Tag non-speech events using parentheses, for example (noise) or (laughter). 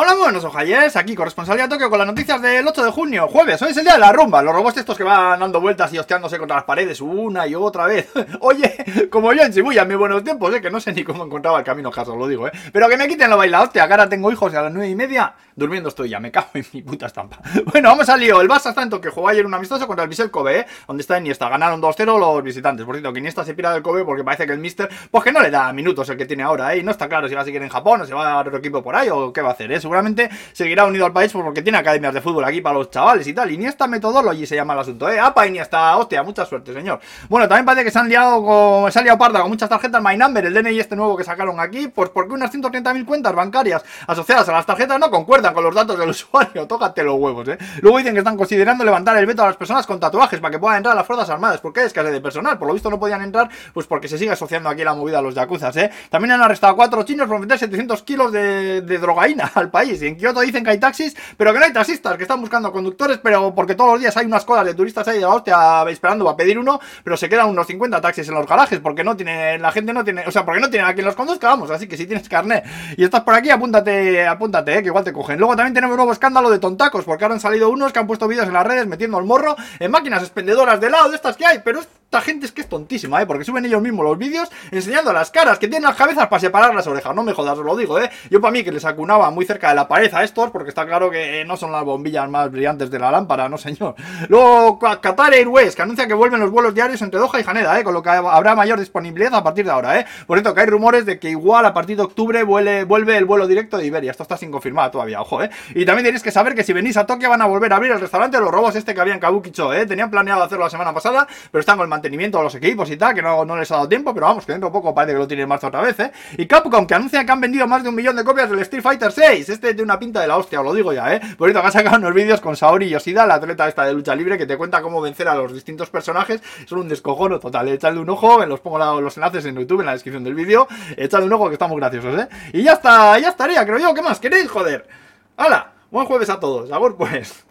Hola, buenos ojayes, aquí corresponsalía Tokio con las noticias del 8 de junio, jueves, hoy es el día de la rumba, los robots estos que van dando vueltas y hosteándose contra las paredes una y otra vez. (laughs) Oye, como yo en Shibuya en mis buenos tiempos, eh, que no sé ni cómo encontraba el camino caso, lo digo, eh. Pero que me quiten lo baila, hostia, que ahora tengo hijos y a las nueve y media durmiendo estoy ya, me cago en mi puta estampa. (laughs) Bueno, vamos al lío, el Barça está en Tokio, jugó ayer un amistoso contra el Vissel Kobe, eh, donde está Iniesta, ganaron 2-0 los visitantes, por cierto, que Iniesta se pira del Kobe porque parece que el Mister, pues que no le da minutos el que tiene ahora, eh, no está claro si va a seguir en Japón o si va a dar otro equipo por ahí o qué va a hacer, eh. Seguramente se seguirá unido al país porque tiene academias de fútbol aquí para los chavales y tal. Iniesta Metodology se llama el asunto, ¿eh? Apa, Iniesta, hostia, mucha suerte, señor. Bueno, también parece que se han liado con, se ha liado parda con muchas tarjetas My Number, el DNI este nuevo que sacaron aquí, pues porque unas 130.000 cuentas bancarias asociadas a las tarjetas no concuerdan con los datos del (laughs) usuario. Tócate los huevos, ¿eh? Luego dicen que están considerando levantar el veto a las personas con tatuajes para que puedan entrar a las Fuerzas Armadas. ¿Por qué? Es que de personal. Por lo visto no podían entrar, pues porque se sigue asociando aquí la movida a los yakuzas, ¿eh? También han arrestado a cuatro chinos por meter 700 kilos de, de drogaína (laughs) al país. Y en Kioto dicen que hay taxis pero que no hay taxistas que están buscando conductores, pero porque todos los días hay unas colas de turistas ahí de la hostia esperando para pedir uno, pero se quedan unos 50 taxis en los garajes porque no tiene, la gente no tiene, o sea, porque no tiene a quien los conduzca, vamos, así que si tienes carnet y estás por aquí, apúntate, apúntate, eh, que igual te cogen. Luego también tenemos un nuevo escándalo de tontacos, porque ahora han salido unos que han puesto vídeos en las redes metiendo el morro en máquinas expendedoras de lado de estas que hay, pero esta gente es que es tontísima, ¿eh? Porque suben ellos mismos los vídeos enseñando las caras que tienen las cabezas para separar las orejas. No me jodas, os lo digo, ¿eh? Yo para mí que les acunaba muy cerca de la pared a estos, porque está claro que no son las bombillas más brillantes de la lámpara, no señor. Luego, Qatar Airways, que anuncia que vuelven los vuelos diarios entre Doha y Haneda, ¿eh? Con lo que habrá mayor disponibilidad a partir de ahora, ¿eh? Por cierto, que hay rumores de que igual a partir de octubre vuelve el vuelo directo de Iberia. Esto está sin confirmar todavía, ojo, ¿eh? Y también tenéis que saber que si venís a Tokio van a volver a abrir el restaurante de los robos este que había en Kabukicho, ¿eh? Tenían planeado hacerlo la semana pasada, pero están con el mantenimiento de los equipos y tal, que no, les ha dado tiempo, pero vamos, que dentro de poco parece que lo tiene en marcha otra vez, ¿eh? Y Capcom, que anuncia que han vendido más de un millón de copias del Street Fighter 6. Este tiene una pinta de la hostia, os lo digo ya, ¿eh? Por eso que ha sacado unos vídeos con Saori Yoshida, la atleta esta de lucha libre, que te cuenta cómo vencer a los distintos personajes. Son un descojono total, ¿eh? echadle un ojo, los pongo los enlaces en YouTube, en la descripción del vídeo. Echadle un ojo que estamos graciosos, ¿eh? Y ya está, ya estaría, creo yo, ¿qué más queréis, joder? ¡Hala! Buen jueves a todos, a pues.